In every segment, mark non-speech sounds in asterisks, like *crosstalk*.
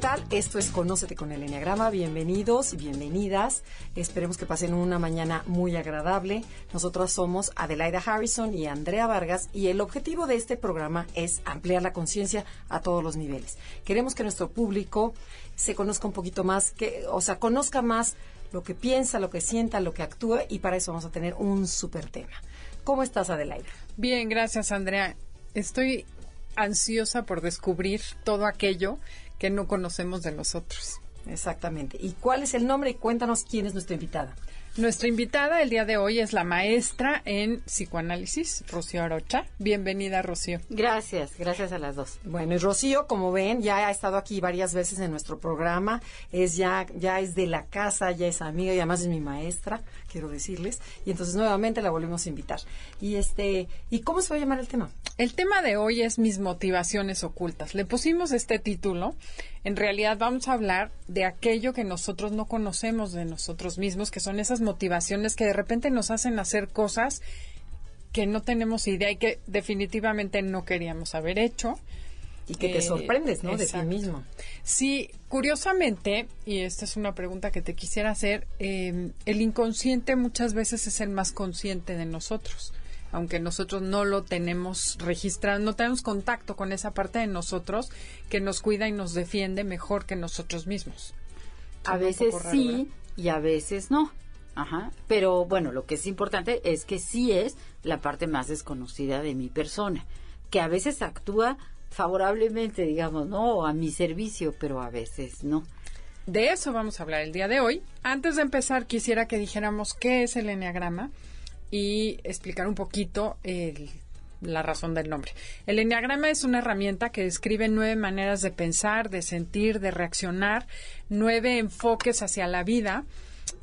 Tal? Esto es Conócete con el Enneagrama. Bienvenidos y bienvenidas. Esperemos que pasen una mañana muy agradable. Nosotros somos Adelaida Harrison y Andrea Vargas y el objetivo de este programa es ampliar la conciencia a todos los niveles. Queremos que nuestro público se conozca un poquito más, que, o sea, conozca más lo que piensa, lo que sienta, lo que actúa y para eso vamos a tener un súper tema. ¿Cómo estás, Adelaida? Bien, gracias, Andrea. Estoy ansiosa por descubrir todo aquello que no conocemos de nosotros. Exactamente. ¿Y cuál es el nombre? Y cuéntanos quién es nuestra invitada. Nuestra invitada el día de hoy es la maestra en psicoanálisis, Rocío Arocha. Bienvenida, Rocío. Gracias, gracias a las dos. Bueno, y Rocío, como ven, ya ha estado aquí varias veces en nuestro programa. Es ya, ya es de la casa, ya es amiga y además es mi maestra, quiero decirles. Y entonces nuevamente la volvemos a invitar. Y este, ¿y cómo se va a llamar el tema? El tema de hoy es mis motivaciones ocultas. Le pusimos este título. En realidad vamos a hablar de aquello que nosotros no conocemos de nosotros mismos, que son esas motivaciones que de repente nos hacen hacer cosas que no tenemos idea y que definitivamente no queríamos haber hecho. Y que te Eh, sorprendes, ¿no? De ti mismo. Sí, curiosamente, y esta es una pregunta que te quisiera hacer, eh, el inconsciente muchas veces es el más consciente de nosotros, aunque nosotros no lo tenemos registrado, no tenemos contacto con esa parte de nosotros que nos cuida y nos defiende mejor que nosotros mismos. A veces raro, sí ¿verdad? y a veces no. Ajá. Pero bueno, lo que es importante es que sí es la parte más desconocida de mi persona, que a veces actúa favorablemente, digamos, ¿no? A mi servicio, pero a veces no. De eso vamos a hablar el día de hoy. Antes de empezar, quisiera que dijéramos qué es el enneagrama y explicar un poquito el- la razón del nombre. El enneagrama es una herramienta que describe nueve maneras de pensar, de sentir, de reaccionar, nueve enfoques hacia la vida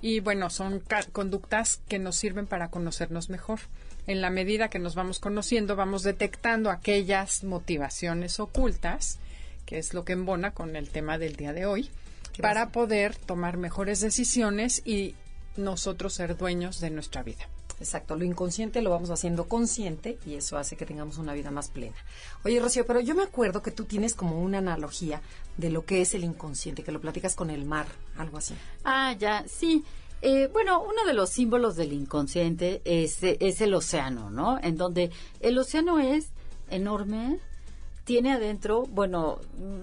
y bueno, son conductas que nos sirven para conocernos mejor. En la medida que nos vamos conociendo, vamos detectando aquellas motivaciones ocultas, que es lo que embona con el tema del día de hoy, ¿Qué para poder tomar mejores decisiones y nosotros ser dueños de nuestra vida. Exacto, lo inconsciente lo vamos haciendo consciente y eso hace que tengamos una vida más plena. Oye, Rocío, pero yo me acuerdo que tú tienes como una analogía de lo que es el inconsciente, que lo platicas con el mar, algo así. Ah, ya, sí. Eh, bueno, uno de los símbolos del inconsciente es, eh, es el océano, ¿no? En donde el océano es enorme, tiene adentro, bueno,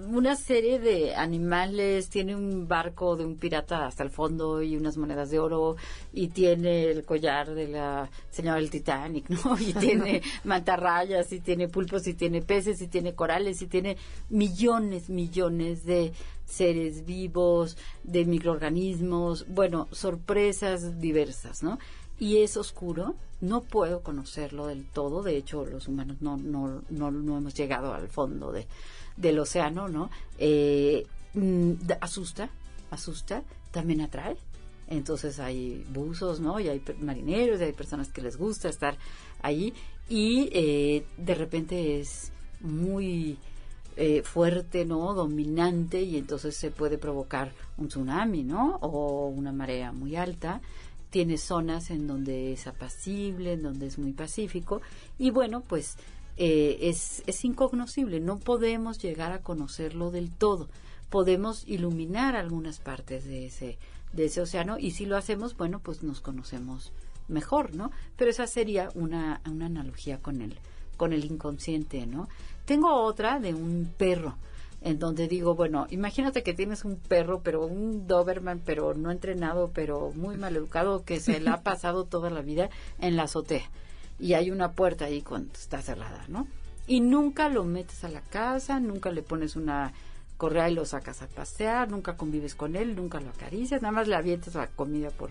una serie de animales, tiene un barco de un pirata hasta el fondo y unas monedas de oro, y tiene el collar de la señora del Titanic, *laughs* ¿no? Y tiene *laughs* mantarrayas, y tiene pulpos, y tiene peces, y tiene corales, y tiene millones, millones de seres vivos, de microorganismos, bueno, sorpresas diversas, ¿no? Y es oscuro, no puedo conocerlo del todo, de hecho los humanos no, no, no, no hemos llegado al fondo de, del océano, ¿no? Eh, mm, asusta, asusta, también atrae. Entonces hay buzos, ¿no? Y hay marineros, y hay personas que les gusta estar allí. Y eh, de repente es muy eh, fuerte, ¿no? Dominante y entonces se puede provocar un tsunami, ¿no? O una marea muy alta. Tiene zonas en donde es apacible, en donde es muy pacífico y bueno, pues eh, es, es incognoscible. No podemos llegar a conocerlo del todo. Podemos iluminar algunas partes de ese de ese océano y si lo hacemos, bueno, pues nos conocemos mejor, ¿no? Pero esa sería una, una analogía con el con el inconsciente, ¿no? Tengo otra de un perro, en donde digo, bueno, imagínate que tienes un perro, pero un Doberman, pero no entrenado, pero muy mal educado, que se le ha *laughs* pasado toda la vida en la azotea. Y hay una puerta ahí cuando está cerrada, ¿no? Y nunca lo metes a la casa, nunca le pones una correa y lo sacas a pasear, nunca convives con él, nunca lo acaricias, nada más le avientas la comida por,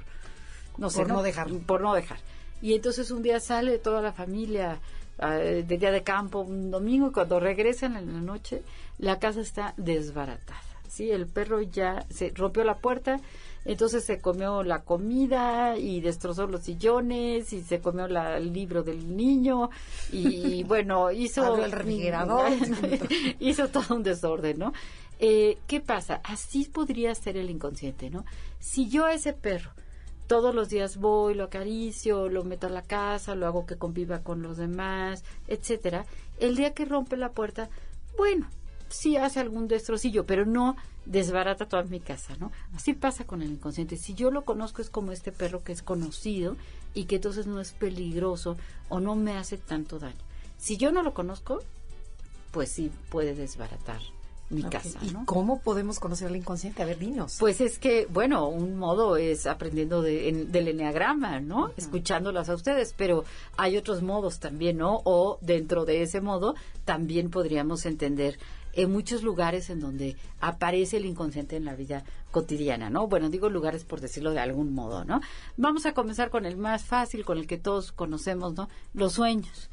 no sé, Por no dejar. Por no dejar. Y entonces un día sale toda la familia de día de campo un domingo y cuando regresan en la noche la casa está desbaratada. Sí, el perro ya se rompió la puerta, entonces se comió la comida y destrozó los sillones y se comió la- el libro del niño y *laughs* bueno, hizo el refrigerador. *laughs* *laughs* hizo todo un desorden, ¿no? Eh, ¿Qué pasa? Así podría ser el inconsciente, ¿no? Si yo a ese perro todos los días voy, lo acaricio, lo meto a la casa, lo hago que conviva con los demás, etcétera, el día que rompe la puerta, bueno, sí hace algún destrocillo, pero no desbarata toda mi casa, ¿no? Así pasa con el inconsciente. Si yo lo conozco es como este perro que es conocido y que entonces no es peligroso o no me hace tanto daño. Si yo no lo conozco, pues sí puede desbaratar mi Ok, casa, ¿Y cómo podemos conocer el inconsciente? A ver, dinos. Pues es que, bueno, un modo es aprendiendo de, en- del eneagrama, ¿no? Escuchándolas a ustedes, pero hay otros modos también, ¿no? O dentro de ese modo también podríamos entender en muchos lugares en donde aparece el inconsciente en la vida cotidiana, ¿no? Bueno, digo lugares por decirlo de algún modo, ¿no? Vamos a comenzar con el más fácil, con el que todos conocemos, ¿no? Los sueños.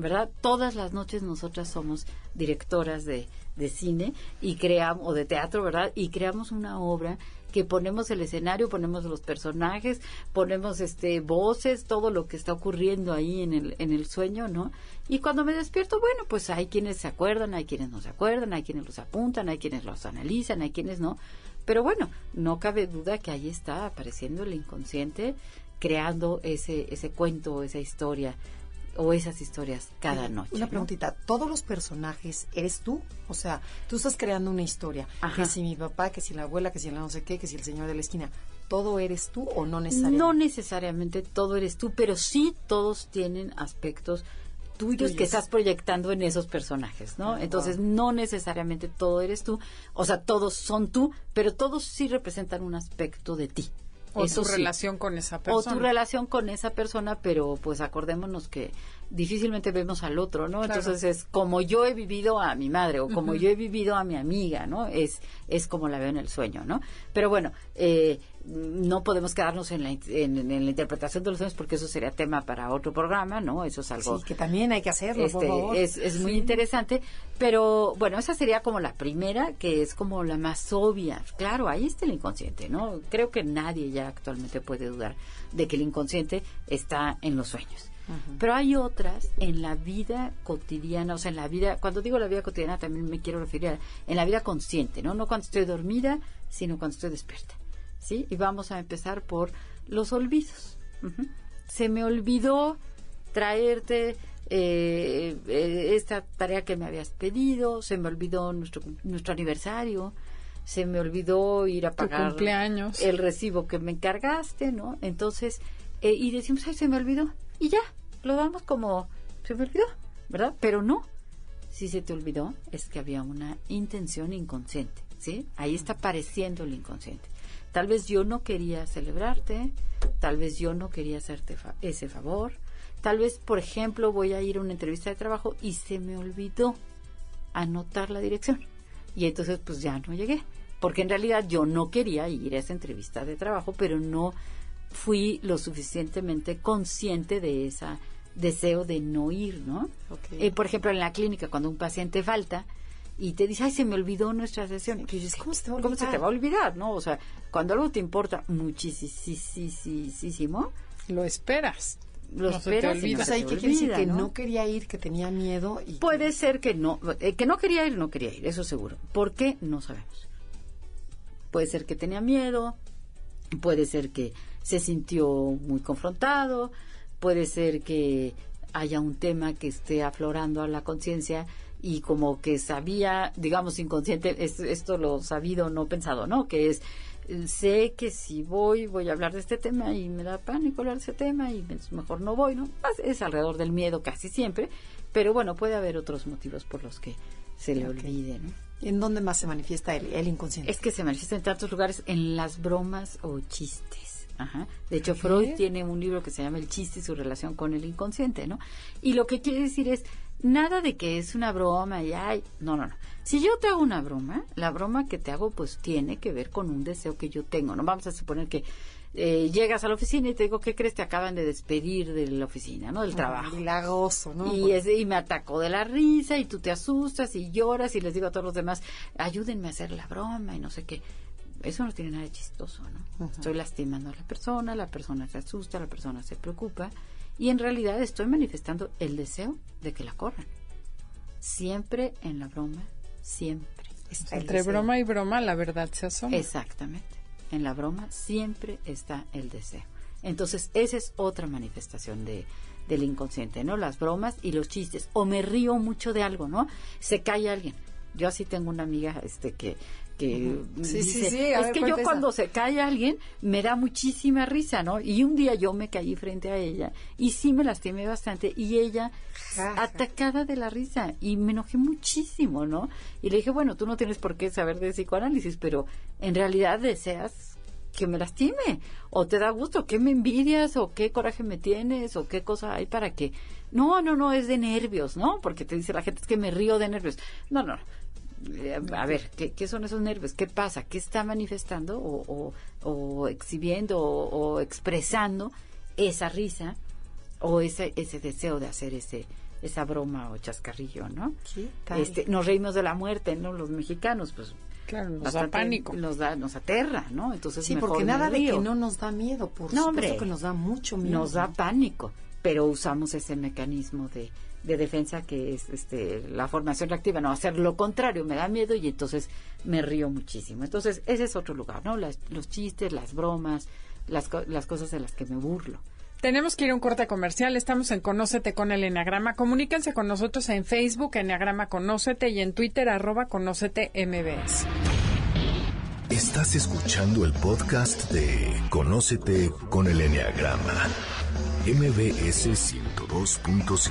¿Verdad? Todas las noches nosotras somos directoras de, de cine y creamos, o de teatro, ¿verdad? Y creamos una obra que ponemos el escenario, ponemos los personajes, ponemos este voces, todo lo que está ocurriendo ahí en el, en el sueño, ¿no? Y cuando me despierto, bueno, pues hay quienes se acuerdan, hay quienes no se acuerdan, hay quienes los apuntan, hay quienes los analizan, hay quienes no. Pero bueno, no cabe duda que ahí está apareciendo el inconsciente creando ese, ese cuento, esa historia o esas historias cada noche. Una ¿no? preguntita, ¿todos los personajes eres tú? O sea, tú estás creando una historia. Ajá. Que si mi papá, que si la abuela, que si la no sé qué, que si el señor de la esquina. ¿Todo eres tú o no necesariamente? No necesariamente todo eres tú, pero sí todos tienen aspectos tuyos, que estás proyectando en esos personajes, ¿no? Ah, Entonces, wow. no necesariamente todo eres tú, o sea, todos son tú, pero todos sí representan un aspecto de ti. O Eso tu sí. relación con esa O persona. tu relación con esa persona, pero pues acordémonos que difícilmente vemos al otro, ¿no? Claro. Entonces es como yo he vivido a mi madre o como yo he vivido a mi amiga, ¿no? Es, es como la veo en el sueño, ¿no? Pero bueno, eh, no podemos quedarnos en la, en, en la interpretación de los sueños porque eso sería tema para otro programa, ¿no? Eso es algo Sí, que también hay que hacerlo, por este, favor. es, es muy interesante, pero bueno, esa sería como la primera, que es como la más obvia. Claro, ahí está el inconsciente, ¿no? Creo que nadie ya actualmente puede dudar de que el inconsciente está en los sueños. Pero hay otras en la vida cotidiana, o sea, en la vida, cuando digo la vida cotidiana también me quiero referir a en la vida consciente, ¿no? No cuando estoy dormida, sino cuando estoy despierta. ¿Sí? Y vamos a empezar por los olvidos. Ujú. Se me olvidó traerte eh, eh, esta tarea que me habías pedido, se me olvidó nuestro, nuestro aniversario, se me olvidó ir a Tu pagar cumpleaños. el recibo que me encargaste, ¿no? Entonces, eh, y decimos, ay, se me olvidó. Y ya, lo damos como, se me olvidó, ¿verdad? Pero no. Si se te olvidó, es que había una intención inconsciente, ¿sí? Ahí está apareciendo el inconsciente. Tal vez yo no quería celebrarte, tal vez yo no quería hacerte ese favor, tal vez, por ejemplo, voy a ir a una entrevista de trabajo y se me olvidó anotar la dirección. Y entonces pues ya no llegué, porque en realidad yo no quería ir a esa entrevista de trabajo, pero no fui lo suficientemente consciente de ese deseo de no ir, ¿no? Eh, por ejemplo, en la clínica, cuando un paciente falta y te dice, ay, se me olvidó nuestra sesión, y dices, ¿Cómo se te va a ¿Cómo se te olvidar? va a olvidar, no? O sea, cuando algo te importa muchísimo, Lo esperas. lo No se te esperas y olvida. no o se sea, te ¿y qué quiere decir? olvida, Que ¿no? no quería ir, que tenía miedo y... Puede ser que no, eh, que no quería ir, no quería ir, eso seguro. ¿Por qué? No sabemos. Puede ser que tenía miedo, puede ser que se sintió muy confrontado, puede ser que haya un tema que esté aflorando a la conciencia y como que sabía, digamos inconsciente, es- esto lo sabido, no pensado, ¿no? Que es, sé que si voy, voy a hablar de este tema y me da pánico hablar de ese tema y me- mejor no voy, ¿no? Es alrededor del miedo casi siempre, pero bueno, puede haber otros motivos por los que se le olvide, ¿no? ¿En dónde más se manifiesta el, el inconsciente? Es que se manifiesta en tantos lugares, en las bromas o chistes. Ajá. De hecho, Freud tiene un libro que se llama El chiste y su relación con el inconsciente, ¿no? Y lo que quiere decir es, nada de que es una broma y ay, no, no, no. Si yo te hago una broma, la broma que te hago pues tiene que ver con un deseo que yo tengo, ¿no? Vamos a suponer que eh, llegas a la oficina y te digo, ¿qué crees? Te acaban de despedir de la oficina, ¿no? Del trabajo. Milagroso, ¿no? Y, es, y me atacó de la risa y tú te asustas y lloras y les digo a todos los demás, ayúdenme a hacer la broma y no sé qué. Eso no tiene nada de chistoso, ¿no? Estoy lastimando a la persona, la persona se asusta, la persona se preocupa y en realidad estoy manifestando el deseo de que la corran. Siempre en la broma, siempre. Está el Entre broma y broma, la verdad se asoma. Exactamente. En la broma siempre está el deseo. Entonces, esa es otra manifestación de, del inconsciente, ¿no? Las bromas y los chistes. O me río mucho de algo, ¿no? Se cae alguien. Yo así tengo una amiga este que que Sí, sí, dice, sí, a es ver, que yo cuenta esa". cuando se cae alguien me da muchísima risa, ¿no? Y un día yo me caí frente a ella y sí me lastimé bastante y ella atacada de la risa y me enojé muchísimo, ¿no? Y le dije, bueno, tú no tienes por qué saber de psicoanálisis, pero en realidad deseas que me lastime o te da gusto, ¿qué me envidias o qué coraje me tienes o qué cosa hay para que... No, no, no, es de nervios, ¿no? Porque te dice la gente es que me río de nervios. No, no. Eh, A ver, ¿qué, qué son esos nervios? ¿Qué pasa? ¿Qué está manifestando o, o- o exhibiendo o, o expresando esa risa o ese, ese deseo de hacer ese esa broma o chascarrillo, ¿no? ¿Qué tal? Este, nos reímos de la muerte, ¿no? Los mexicanos, pues Claro, nos da pánico. Nos da, nos aterra, ¿no? Entonces Sí, mejor porque nada de que no nos da miedo, por No, supuesto hombre. que nos da mucho miedo. nos da pánico, pero usamos ese mecanismo de, de defensa que es este, la formación reactiva, no hacer lo contrario, me da miedo y entonces me río muchísimo. Entonces, ese es otro lugar, ¿no? Las- los chistes, las bromas, las, las cosas de las que me burlo. Tenemos que ir a un corte comercial. Estamos en Conócete con el Enneagrama. Comuníquense con nosotros en Facebook, Enneagrama Conócete, y en Twitter, arroba Conócete MBS. Estás escuchando el podcast de Conócete con el Enneagrama. MBS 102.5.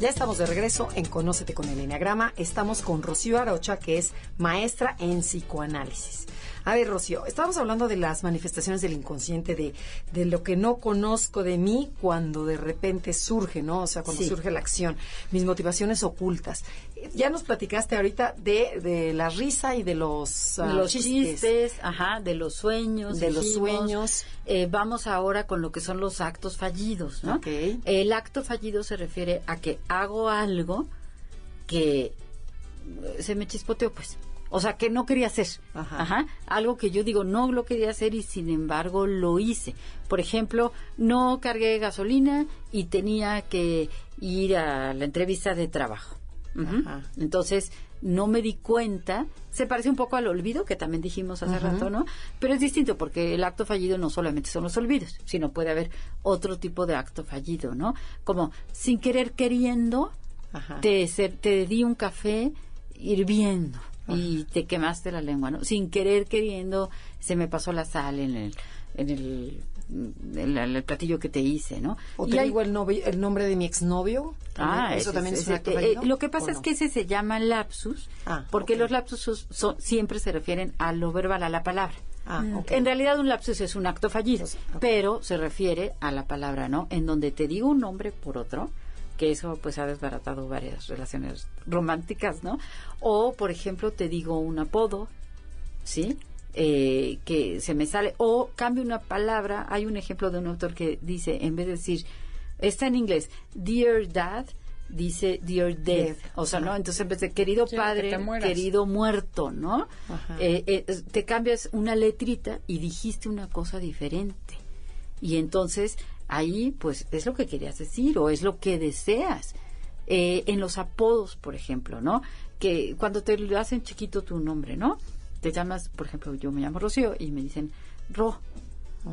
Ya estamos de regreso en Conócete con el Enneagrama. Estamos con Rocío Arocha, que es maestra en psicoanálisis. A ver, Rocío, estábamos hablando de las manifestaciones del inconsciente, de, de lo que no conozco de mí cuando de repente surge, ¿no? O sea, cuando Sí. surge la acción, mis motivaciones ocultas. Ya nos platicaste ahorita de, de la risa y de los, ah, los chistes. ajá, de los sueños. De los sueños. Eh, vamos ahora con lo que son los actos fallidos, ¿no? Ok. El acto fallido se refiere a que hago algo que se me chispoteó, pues. O sea, que no quería hacer. Ajá. Algo que yo digo, no lo quería hacer y sin embargo lo hice. Por ejemplo, no cargué gasolina y tenía que ir a la entrevista de trabajo. Ajá. Entonces, no me di cuenta. Se parece un poco al olvido, que también dijimos hace rato, ¿no? Pero es distinto, porque el acto fallido no solamente son los olvidos, sino puede haber otro tipo de acto fallido, ¿no? Como sin querer queriendo, Ajá. te, te di un café hirviendo y te quemaste la lengua, ¿no? Sin querer queriendo, se me pasó la sal en el, en el, en el- el platillo que te hice, ¿no? O Y te hay- digo el, novio, el nombre de mi exnovio. Ah, eso ese- también es ese- un acto eh, lo que pasa ¿o es no? que ese se llama lapsus, Ah, porque los lapsus son- siempre se refieren a lo verbal, a la palabra. Ah, ok. En realidad un lapsus es un acto fallido, Entonces, ok. pero se refiere a la palabra, ¿no? En donde te digo un nombre por otro, que eso pues ha desbaratado varias relaciones románticas, ¿no? O, por ejemplo, te digo un apodo, ¿sí? Eh, que se me sale, o cambio una palabra, hay un ejemplo de un autor que dice, en vez de decir, está en inglés, Dear Dad, dice Dear Death, o sea. ¿no? Entonces en vez de querido Sí, padre, querido muerto, ¿no? Eh, eh, te cambias una letrita y dijiste una cosa diferente. Y entonces ahí, pues, es lo que querías decir o es lo que deseas. Eh, en los apodos, por ejemplo, ¿no? Que cuando te hacen chiquito tu nombre, ¿no? Te llamas, por ejemplo, yo me llamo Rocío y me dicen Ro,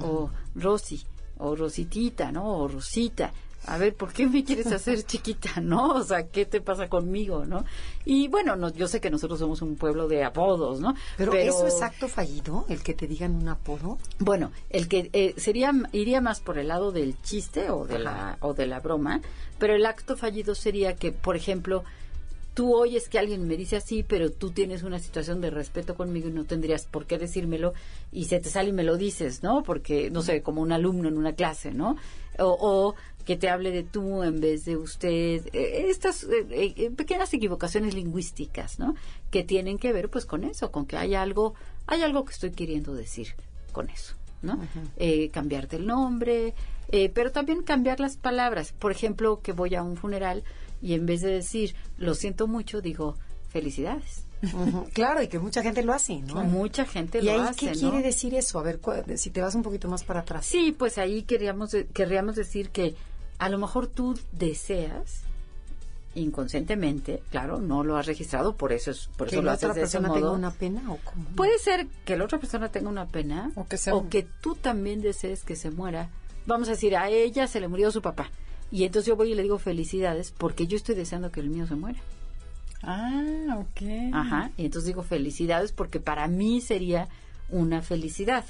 o Rosy, o Rositita, ¿no? O Rosita. A ver, ¿por qué me quieres *laughs* hacer chiquita, *laughs* no? O sea, ¿qué te pasa conmigo, no? Y bueno, no, yo sé que nosotros somos un pueblo de apodos, ¿no? Pero, eso es acto fallido, el que te digan un apodo. Bueno, el que eh, sería iría más por el lado del chiste o de la o de la broma, pero el acto fallido sería que, por ejemplo, tú oyes que alguien me dice así, pero tú tienes una situación de respeto conmigo y no tendrías por qué decírmelo y se te sale y me lo dices, ¿no? Porque no sé, como un alumno en una clase, ¿no? O, o que te hable de tú en vez de usted, eh, estas eh, eh, pequeñas equivocaciones lingüísticas, ¿no? Que tienen que ver pues con eso, con que hay algo hay algo que estoy queriendo decir con eso, ¿no? Eh, cambiarte el nombre, eh, pero también cambiar las palabras. Por ejemplo, que voy a un funeral y en vez de decir lo siento mucho, digo felicidades. Claro, y que mucha gente lo hace, ¿no? Mucha gente ¿Y lo ahí hace. qué ¿no? quiere decir eso? A ver, si te vas un poquito más para atrás. Sí, pues ahí queríamos, querríamos decir que a lo mejor tú deseas inconscientemente, claro, no lo has registrado, por eso es, por que eso lo la haces otra de ese persona tenga modo. una pena o cómo. Puede ser que la otra persona tenga una pena O que sea- tú también desees que se muera. Vamos a decir, a ella se le murió su papá. Y entonces yo voy y le digo felicidades porque yo estoy deseando que el mío se muera. Ah, ok. Ajá. Y entonces digo felicidades porque para mí sería una felicidad.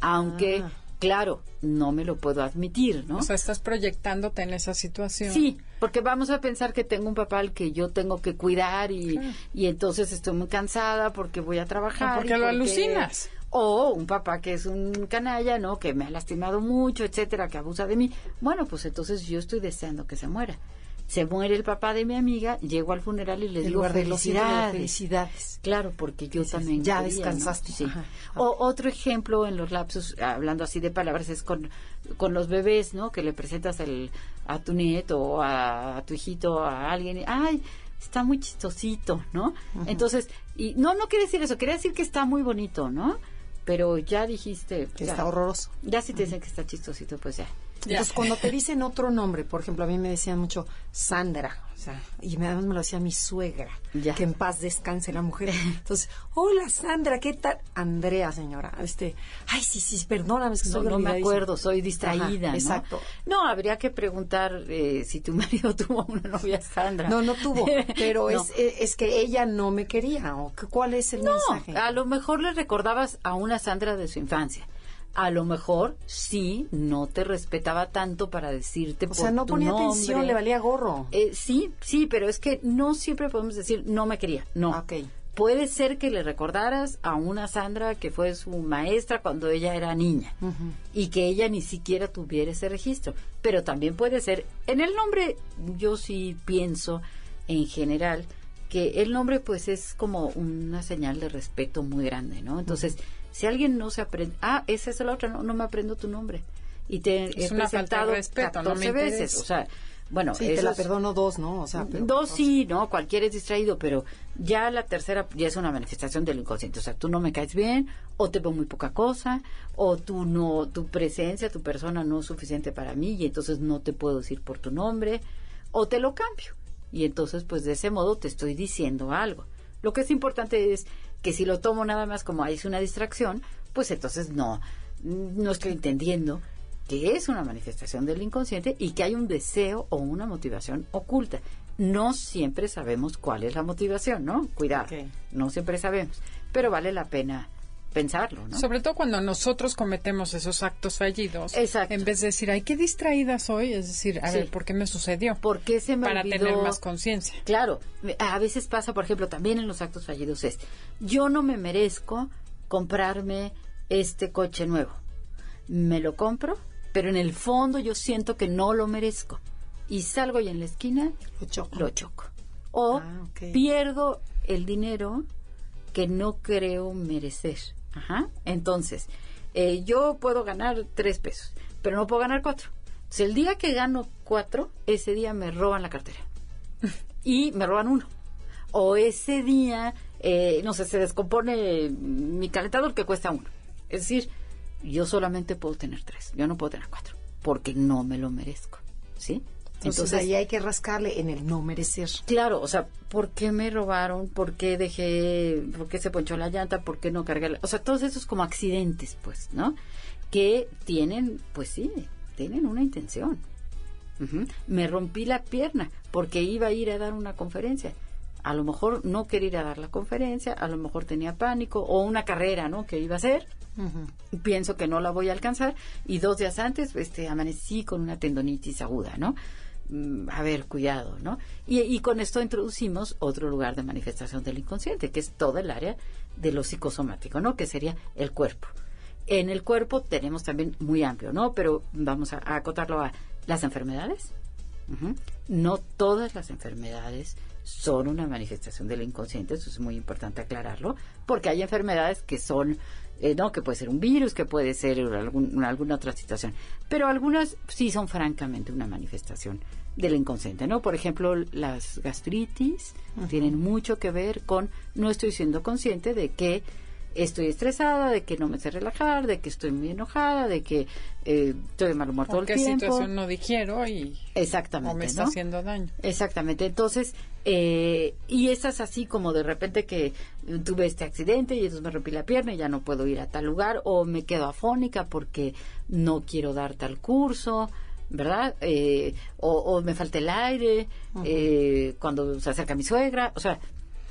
Aunque, Ah. claro, no me lo puedo admitir, ¿no? O sea, estás proyectándote en esa situación. Sí, porque vamos a pensar que tengo un papá al que yo tengo que cuidar y, y entonces estoy muy cansada porque voy a trabajar. O porque y lo alucinas. O un papá que es un canalla, ¿no? Que me ha lastimado mucho, etcétera, que abusa de mí. Bueno, pues entonces yo estoy deseando que se muera. Se muere el papá de mi amiga, llego al funeral y le digo felicidades. felicidades. Claro, porque yo también ya quería, ¿no? descansaste. Sí. Ajá. O otro ejemplo en los lapsos, hablando así de palabras, es con, con los bebés, ¿no? Que le presentas el, a tu nieto o a, a tu hijito, a alguien, y, ay, está muy chistosito, ¿no? Entonces, y no, no quiere decir eso, quiere decir que está muy bonito, ¿no? Pero ya dijiste... Que ya, está horroroso. Ya si te dicen que está chistosito, pues ya. Entonces, cuando te *laughs* dicen otro nombre, por ejemplo, a mí me decían mucho Sandra, o sea, y además me lo decía mi suegra, que en paz descanse la mujer. Entonces, hola Sandra, ¿qué tal? Andrea, señora. Este, ay, sí, sí, perdóname, es que No, no me acuerdo, soy distraída, Ajá, ¿no? exacto. No, habría que preguntar eh, si tu *laughs* marido tuvo una novia Sandra. No, no tuvo, *laughs* pero No. es, es, es que ella no me quería, o que- ¿cuál es el No, mensaje? a lo mejor le recordabas a una Sandra de su infancia. A lo mejor sí no te respetaba tanto para decirte o por sea, no tu ponía nombre. atención, le valía gorro. Eh, sí, sí, pero es que no siempre podemos decir no me quería. No. Ah, ok. Puede ser que le recordaras a una Sandra que fue su maestra cuando ella era niña y que ella ni siquiera tuviera ese registro. Pero también puede ser, en el nombre yo sí pienso en general que el nombre pues es como una señal de respeto muy grande, ¿no? Entonces, si alguien no se aprende, ah, esa es la otra, no, no me aprendo tu nombre. Y te Es he una falta de presentado respeto, no me 14 veces, o sea, bueno, Sí, te la perdono dos, ¿no? O sea, pero- Dos sí, no, cualquiera es distraído, pero ya la tercera ya es una manifestación del inconsciente. O sea, tú no me caes bien, o te veo muy poca cosa, o tú no, tu presencia, tu persona no es suficiente para mí y entonces no te puedo decir por tu nombre, o te lo cambio. Y entonces, pues de ese modo te estoy diciendo algo. Lo que es importante es que si lo tomo nada más como es una distracción, pues entonces no, no estoy entendiendo que es una manifestación del inconsciente y que hay un deseo o una motivación oculta. No siempre sabemos cuál es la motivación, ¿no? Cuidado, no siempre sabemos, pero vale la pena pensarlo, ¿no? Sobre todo cuando nosotros cometemos esos actos fallidos. Exacto. En vez de decir, ay, qué distraída soy, es decir, a Sí. ver, ¿por qué me sucedió? ¿Por qué se me Para olvidó? tener más conciencia. Claro, a veces pasa, por ejemplo, también en los actos fallidos es, yo no me merezco comprarme este coche nuevo. Me lo compro, pero en el fondo yo siento que no lo merezco. Y salgo y en la esquina Lo choco. lo choco. O Ah, pierdo el dinero que no creo merecer. Ajá. Entonces, eh, yo puedo ganar tres pesos, pero no puedo ganar cuatro. Entonces, el día que gano cuatro, ese día me roban la cartera. *laughs* y me roban uno. O ese día, eh, no sé, se descompone mi calentador que cuesta uno. Es decir, yo solamente puedo tener tres, yo no puedo tener cuatro, porque no me lo merezco. ¿Sí? Entonces, ahí hay que rascarle en el no merecer. Claro, o sea, ¿por qué me robaron? ¿Por qué dejé, por qué se ponchó la llanta? ¿Por qué no cargué la... O sea, todos esos como accidentes, pues, ¿no? Que tienen, pues sí, tienen una intención. Me rompí la pierna porque iba a ir a dar una conferencia. A lo mejor no quería ir a dar la conferencia, a lo mejor tenía pánico o una carrera, ¿no? Que iba a hacer. Pienso que no la voy a alcanzar y dos días antes, este, amanecí con una tendonitis aguda, ¿no? Mm, A ver, cuidado, ¿no? Y, con esto introducimos otro lugar de manifestación del inconsciente, que es todo el área de lo psicosomático, ¿no? Que sería el cuerpo. En el cuerpo tenemos también muy amplio, ¿no? Pero vamos a, acotarlo a las enfermedades. No todas las enfermedades son una manifestación del inconsciente, eso es muy importante aclararlo, porque hay enfermedades que son, eh, no, que puede ser un virus, que puede ser algún, alguna otra situación, pero algunas sí son francamente una manifestación del inconsciente, ¿no? Por ejemplo, las gastritis tienen mucho que ver con no estoy siendo consciente de que estoy estresada, de que no me sé relajar, de que estoy muy enojada, de que eh, estoy de mal humor todo el qué tiempo. situación no digiero y Exactamente, o me está ¿no? haciendo daño. Exactamente. Entonces, eh, y esas así como de repente que tuve este accidente y entonces me rompí la pierna y ya no puedo ir a tal lugar o me quedo afónica porque no quiero dar tal curso. ¿Verdad? Eh, o, o me falta el aire eh, cuando se acerca mi suegra. O sea,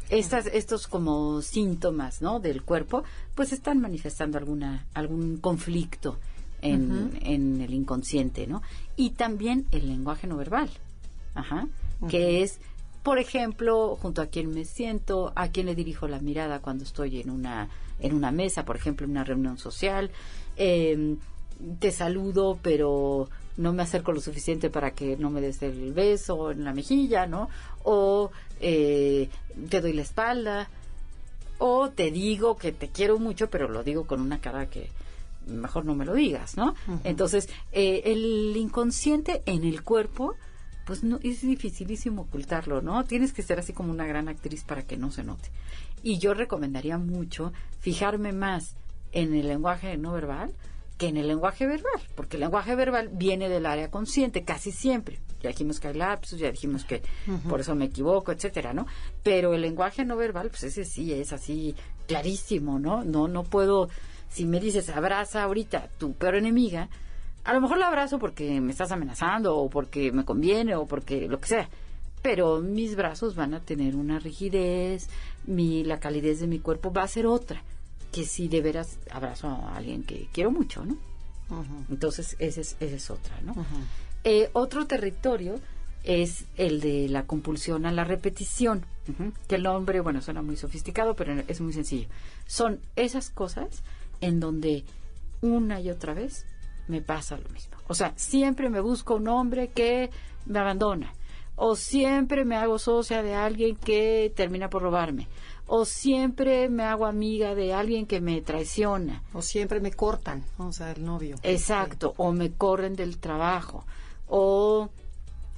estas, estos como síntomas ¿no? del cuerpo, pues están manifestando alguna, algún conflicto en, en el inconsciente, ¿no? Y también el lenguaje no verbal, Ajá, que es, por ejemplo, junto a quién me siento, a quién le dirijo la mirada cuando estoy en una, en una mesa, por ejemplo, en una reunión social, eh, te saludo, pero no me acerco lo suficiente para que no me des el beso en la mejilla, ¿no? O eh, te doy la espalda, o te digo que te quiero mucho, pero lo digo con una cara que mejor no me lo digas, ¿no? Entonces, eh, el inconsciente en el cuerpo, pues no es dificilísimo ocultarlo, ¿no? Tienes que ser así como una gran actriz para que no se note. Y yo recomendaría mucho fijarme más en el lenguaje no verbal que en el lenguaje verbal, porque el lenguaje verbal viene del área consciente casi siempre. Ya dijimos que hay lapsus, ya dijimos que por eso me equivoco, etcétera, ¿no? Pero el lenguaje no verbal, pues ese sí es así clarísimo, ¿no? No, no puedo, si me dices abraza ahorita tu peor enemiga, a lo mejor la abrazo porque me estás amenazando o porque me conviene o porque lo que sea. Pero mis brazos van a tener una rigidez, mi, la calidez de mi cuerpo va a ser otra que si de veras abrazo a alguien que quiero mucho, ¿no? Entonces, esa es, esa es otra, ¿no? Eh, otro territorio es el de la compulsión a la repetición, que el nombre, bueno, suena muy sofisticado, pero es muy sencillo. Son esas cosas en donde una y otra vez me pasa lo mismo. O sea, siempre me busco un hombre que me abandona, o siempre me hago socia de alguien que termina por robarme, o siempre me hago amiga de alguien que me traiciona. O siempre me cortan, o sea, el novio. Exacto, o me corren del trabajo, o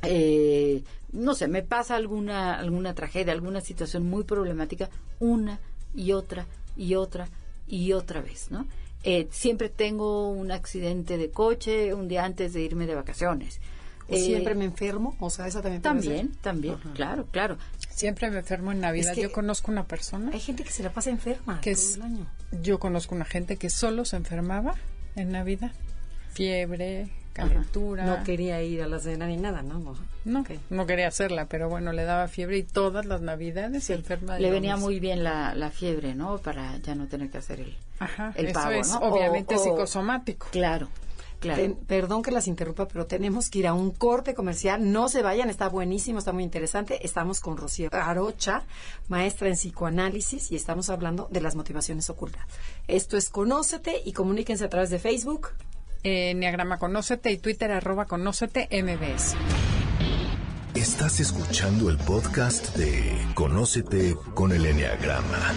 eh, no sé, me pasa alguna alguna tragedia, alguna situación muy problemática una y otra y otra y otra vez, ¿no? Eh, siempre tengo un accidente de coche un día antes de irme de vacaciones. O Eh, siempre me enfermo, o sea, esa también puede también, ser. también, claro, claro. Siempre me enfermo en Navidad. Es que- Yo conozco una persona Hay gente que se la pasa enferma que todo es, el año. yo conozco una gente que solo se enfermaba en Navidad. Fiebre, calentura. No quería ir a la cena ni nada, ¿no? No, No, Ok. no quería hacerla, pero bueno, le daba fiebre y todas las navidades se enferma. Le venía muy bien la, la fiebre, ¿no? Para ya no tener que hacer el, Ajá, el eso pavo, es ¿no? obviamente O- o- psicosomático. Claro, claro. Ten- perdón que las interrumpa, pero tenemos que ir a un corte comercial. No se vayan, está buenísimo, está muy interesante. Estamos con Rocío Arocha, maestra en psicoanálisis, y estamos hablando de las motivaciones ocultas. Esto es Conócete y comuníquense a través de Facebook. Eh, Enneagrama Conócete y Twitter arroba Conócete MBS. Estás escuchando el podcast de Conócete con el Enneagrama.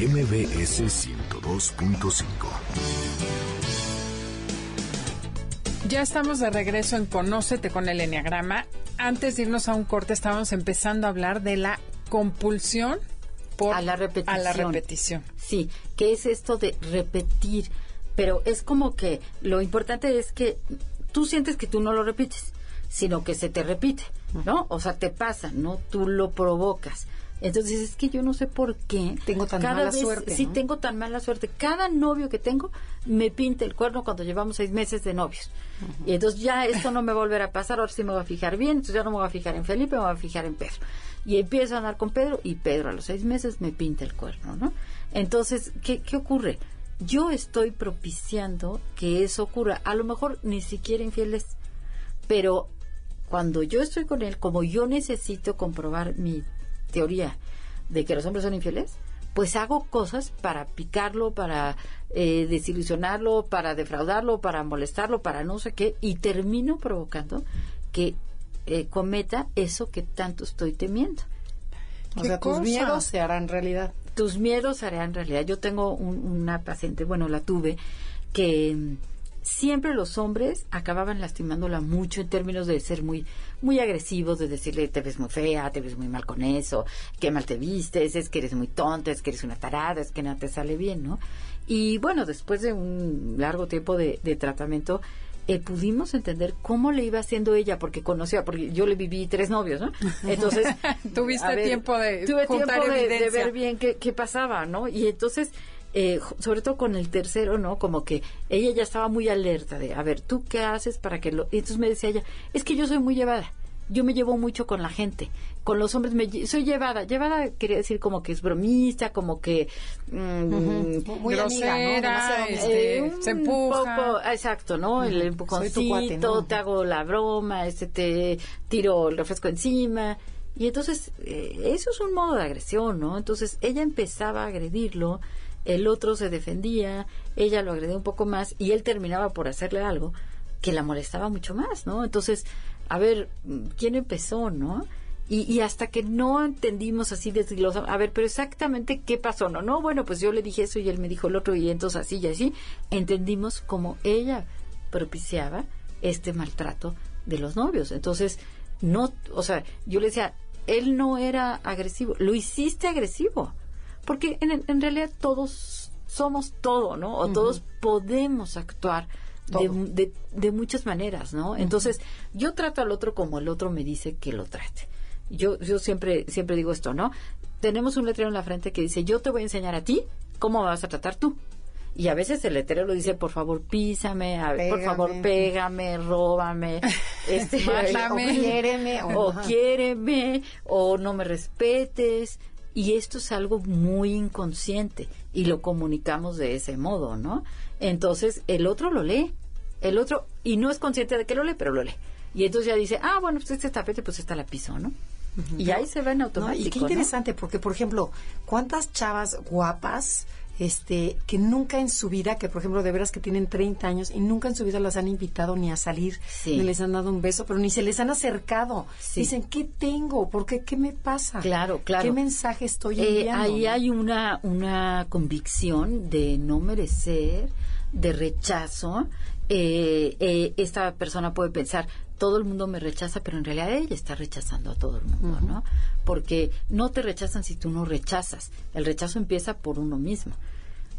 MBS 102.5. Ya estamos de regreso en Conócete con el Enneagrama. Antes de irnos a un corte, estábamos empezando a hablar de la compulsión por A la repetición. a la repetición. Sí, que es esto de repetir, pero es como que lo importante es que tú sientes que tú no lo repites, sino que se te repite, ¿no? O sea, te pasa, ¿no? Tú lo provocas. Entonces es que yo no sé por qué. Tengo tan cada mala vez, suerte, Sí, ¿no? tengo tan mala suerte. Cada novio que tengo me pinta el cuerno cuando llevamos seis meses de novios. Y entonces ya esto no me va a volver a pasar, ahora sí me voy a fijar bien, entonces ya no me voy a fijar en Felipe, me voy a fijar en Pedro. Y empiezo a andar con Pedro y Pedro a los seis meses me pinta el cuerno, ¿no? Entonces, ¿qué, qué ocurre? Yo estoy propiciando que eso ocurra. A lo mejor ni siquiera infieles, pero cuando yo estoy con él, como yo necesito comprobar mi teoría de que los hombres son infieles, pues hago cosas para picarlo, para eh, desilusionarlo, para defraudarlo, para molestarlo, para no sé qué, y termino provocando que eh, cometa eso que tanto estoy temiendo. O ¿Qué sea, tus miedos se harán realidad. tus miedos harán realidad. Yo tengo un- una paciente, bueno, la tuve, que mm, siempre los hombres acababan lastimándola mucho en términos de ser muy muy agresivos, de decirle te ves muy fea, te ves muy mal con eso, qué mal te vistes, es que eres muy tonta, es que eres una tarada, es que nada te sale bien, ¿no? Y bueno, después de un largo tiempo de, de tratamiento, eh, pudimos entender cómo le iba haciendo ella, porque conocía, porque yo le viví tres novios, ¿no? Entonces, *laughs* Tuviste tiempo de tuve tiempo de- ver bien qué, qué pasaba, ¿no? Y entonces, eh, sobre todo con el tercero, ¿no? Como que ella ya estaba muy alerta de, a ver, ¿tú qué haces para que lo...? Y entonces me decía ella, es que yo soy muy llevada. Yo me llevo mucho con la gente. Con los hombres me soy llevada. Llevada quería decir como que es bromista, como que... mm, Muy ¿no? Grosera, amiga. este, eh, se un empuja. poco, exacto, ¿no? El empujoncito, cuate, ¿no? te hago la broma, este te tiro el refresco encima. Y entonces, eh, eso es un modo de agresión, ¿no? Entonces, ella empezaba a agredirlo, el otro se defendía, ella lo agredía un poco más y él terminaba por hacerle algo que la molestaba mucho más, ¿no? Entonces, a ver, ¿quién empezó, no? Y, y hasta que no entendimos así desglosa, a ver, pero exactamente qué pasó, ¿no? No, bueno, pues yo le dije eso y él me dijo el otro y entonces así y así, entendimos cómo ella propiciaba este maltrato de los novios. Entonces, no, o sea, yo le decía, él no era agresivo, lo hiciste agresivo, porque en, en realidad todos somos todo, ¿no? O todos podemos actuar de, de, de muchas maneras, ¿no? Entonces, yo trato al otro como el otro me dice que lo trate. Yo, yo siempre, siempre digo esto, ¿no? Tenemos un letrero en la frente que dice, yo te voy a enseñar a ti cómo me vas a tratar tú. Y a veces el letrero lo dice, por favor, písame, a ver, por favor, pégame, róbame, *laughs* este, Mátame. o Quiéreme, o- o quiéreme, o no me respetes. Y esto es algo muy inconsciente y lo comunicamos de ese modo, ¿no? Entonces el otro lo lee, el otro, y no es consciente de que lo lee, pero lo lee. Y entonces ya dice, ah, bueno, pues este tapete, pues esta la piso, ¿no? Y ahí se va en No, automático. y qué ¿no? interesante, porque, por ejemplo, ¿cuántas chavas guapas este que nunca en su vida, que por ejemplo de veras que tienen 30 años y nunca en su vida las han invitado ni a salir, Sí. ni les han dado un beso, pero ni se les han acercado? Sí. Dicen, ¿qué tengo? ¿Por qué? ¿Qué me pasa? Claro, claro. ¿Qué mensaje estoy Eh, enviando? ahí hay una, una convicción de no merecer, de rechazo. Eh, eh, esta persona puede pensar, todo el mundo me rechaza, pero en realidad ella está rechazando a todo el mundo, ¿no? Porque no te rechazan si tú no rechazas. El rechazo empieza por uno mismo.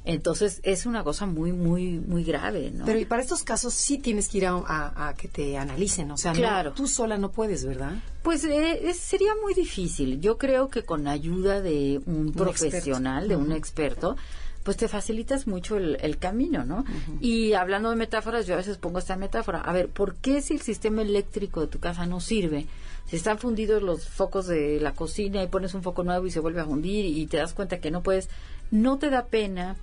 Entonces es una cosa muy, muy, muy grave, ¿no? Pero y para estos casos sí tienes que ir a, a- a que te analicen, o sea, no- Claro. tú sola no puedes, ¿verdad? Pues eh, es- sería muy difícil. Yo creo que con ayuda de un, profesional, de un experto, pues te facilitas mucho el, el camino, ¿no? Y hablando de metáforas, yo a veces pongo esta metáfora. A ver, ¿por qué si el sistema eléctrico de tu casa no sirve? Si están fundidos los focos de la cocina y pones un foco nuevo y se vuelve a fundir y te das cuenta que no puedes, no te da pena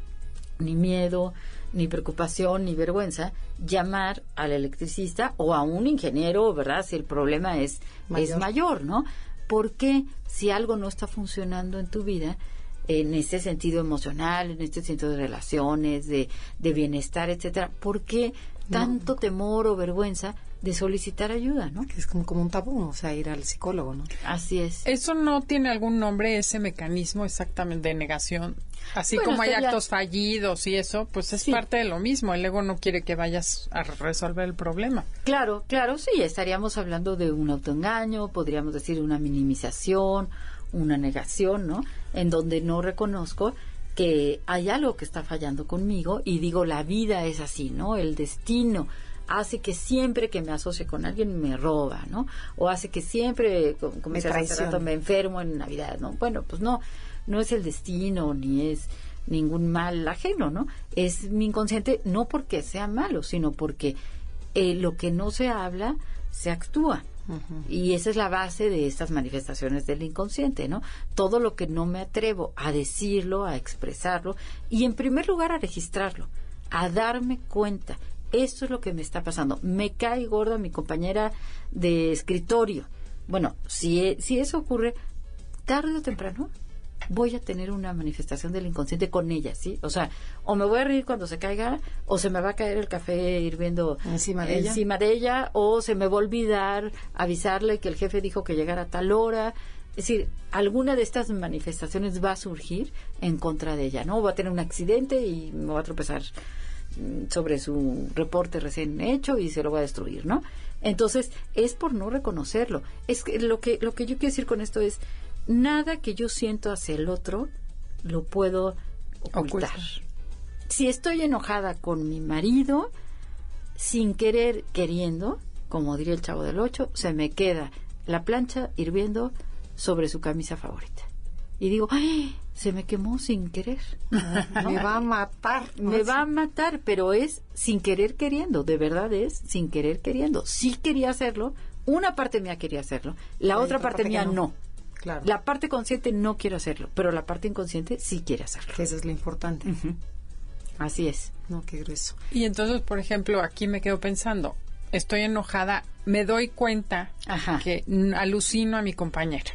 ni miedo, ni preocupación, ni vergüenza, llamar al electricista o a un ingeniero, ¿verdad? Si el problema es Mayor. es mayor, ¿no? Porque si algo no está funcionando en tu vida, en este sentido emocional, en este sentido de relaciones, de, de bienestar, etcétera, ¿por qué tanto temor o vergüenza de solicitar ayuda, no? Que es como, como un tabú, o sea, ir al psicólogo, ¿no? Así es. ¿Eso no tiene algún nombre, ese mecanismo exactamente de negación? Así Bueno, como hay actos fallidos y eso, pues es Sí. parte de lo mismo. El ego no quiere que vayas a resolver el problema. Claro, claro, sí, estaríamos hablando de un autoengaño, podríamos decir una minimización, una negación, ¿no? En donde no reconozco que hay algo que está fallando conmigo y digo, la vida es así, ¿no? El destino hace que siempre que me asocie con alguien me roba, ¿no? O hace que siempre, co- como Me rato, me enfermo en Navidad, ¿no? Bueno, pues no, no es el destino ni es ningún mal ajeno, ¿no? Es mi inconsciente no porque sea malo, sino porque eh, lo que no se habla se actúa. Y esa es la base de estas manifestaciones del inconsciente, ¿no? Todo lo que no me atrevo a decirlo, a expresarlo y en primer lugar a registrarlo, a darme cuenta. Esto es lo que me está pasando. Me cae gorda mi compañera de escritorio. Bueno, si, e- si eso ocurre, tarde o temprano voy a tener una manifestación del inconsciente con ella, ¿sí? O sea, o me voy a reír cuando se caiga, o se me va a caer el café hirviendo Encima de ella. encima de ella, o se me va a olvidar avisarle que el jefe dijo que llegara a tal hora. es decir, alguna de estas manifestaciones va a surgir en contra de ella, ¿no? Va a tener un accidente y me va a tropezar mm, sobre su reporte recién hecho y se lo va a destruir, ¿no? Entonces, es por no reconocerlo. Es que lo que lo que yo quiero decir con esto es nada que yo siento hacia el otro lo puedo ocultar. Ocultar. Si estoy enojada con mi marido, sin querer queriendo, como diría el chavo del 8, se me queda la plancha hirviendo sobre su camisa favorita. Y digo, ¡ay! Se me quemó sin querer. *laughs* Me va a matar. Me va a matar, pero es sin querer queriendo, de verdad es sin querer queriendo. Sí quería hacerlo, una parte mía quería hacerlo, la otra otra parte mía no. no. Claro. La parte consciente no quiere hacerlo, pero la parte inconsciente sí quiere hacerlo. Que eso es lo importante. Así es. No, qué grueso. Y entonces, por ejemplo, aquí me quedo pensando, estoy enojada, me doy cuenta Ajá. que alucino a mi compañera.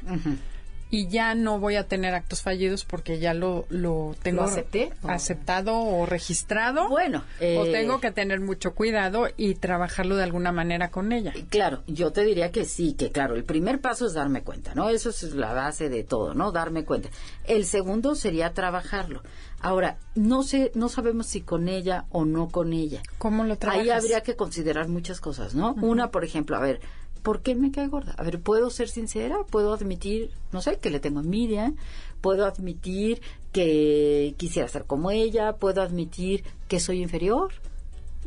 Y ya no voy a tener actos fallidos porque ya lo, lo tengo ¿Lo acepté? aceptado o registrado. Bueno, o eh, tengo que tener mucho cuidado y trabajarlo de alguna manera con ella. Claro, yo te diría que sí, que claro, el primer paso es darme cuenta, ¿no? Eso es la base de todo, ¿no? Darme cuenta. El segundo sería trabajarlo. Ahora, no sé, no sabemos si con ella o no con ella. ¿Cómo lo trabajas? Ahí habría que considerar muchas cosas, ¿no? Una, por ejemplo, a ver, ¿por qué me cae gorda? A ver, ¿puedo ser sincera? ¿Puedo admitir, no sé, que le tengo envidia? ¿Puedo admitir que quisiera ser como ella? ¿Puedo admitir que soy inferior?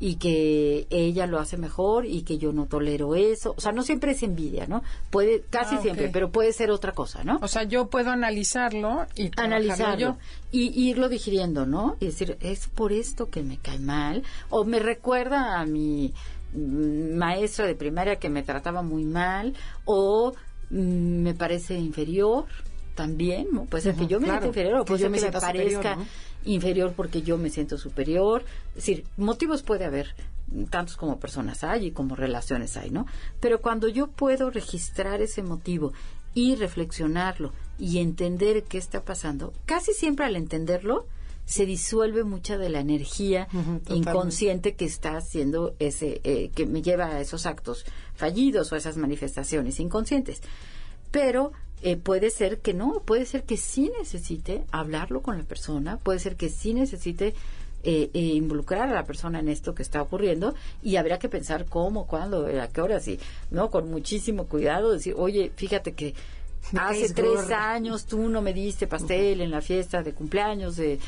y que ella lo hace mejor y que yo no tolero eso. O sea, no siempre es envidia, ¿no? Puede, casi Ah, siempre, pero puede ser otra cosa, ¿no? O sea, yo puedo analizarlo y analizarlo yo. y irlo digiriendo, ¿no? Y decir, es por esto que me cae mal, o me recuerda a mi maestra de primaria que me trataba muy mal, o mm, me parece inferior también, ¿no? Puede ser que yo me claro, sienta inferior, o puede ser que me superior, parezca ¿no? inferior porque yo me siento superior. Es decir, motivos puede haber, tantos como personas hay y como relaciones hay, ¿no? Pero cuando yo puedo registrar ese motivo y reflexionarlo y entender qué está pasando, casi siempre al entenderlo se disuelve mucha de la energía inconsciente que está haciendo ese, eh, que me lleva a esos actos fallidos o a esas manifestaciones inconscientes. Pero eh, puede ser que no, puede ser que sí necesite hablarlo con la persona, puede ser que sí necesite eh, eh, involucrar a la persona en esto que está ocurriendo y habría que pensar cómo, cuándo, a qué horas y no con muchísimo cuidado decir, oye, fíjate que hace tres gorda. años tú no me diste pastel en la fiesta de cumpleaños de,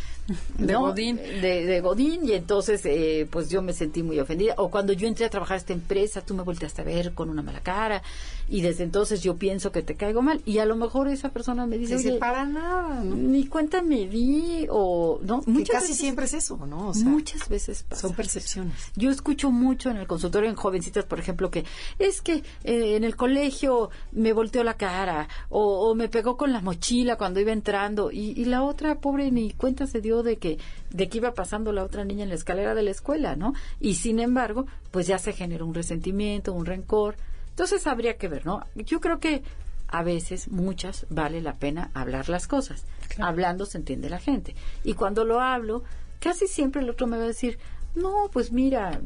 De ¿no? Godín. de, de Godín y entonces eh, pues yo me sentí muy ofendida o cuando yo entré a trabajar a esta empresa tú me volteaste a ver con una mala cara y desde entonces yo pienso que te caigo mal y a lo mejor esa persona me dice, Dice, "Oye, para nada, ¿no? ni cuenta me di o no Que muchas casi veces- siempre es eso, ¿no? O sea, muchas veces pasa son percepciones. Yo escucho mucho en el consultorio en jovencitas, por ejemplo, que es que eh, en el colegio me volteó la cara o, o me pegó con la mochila cuando iba entrando y, y la otra pobre ni cuenta se dio de que de que iba pasando la otra niña en la escalera de la escuela, ¿no? Y sin embargo, pues ya se generó un resentimiento, un rencor. Entonces habría que ver, ¿no? Yo creo que a veces, muchas, vale la pena hablar las cosas. Hablando se entiende la gente. Y cuando lo hablo, casi siempre el otro me va a decir, no, pues mira,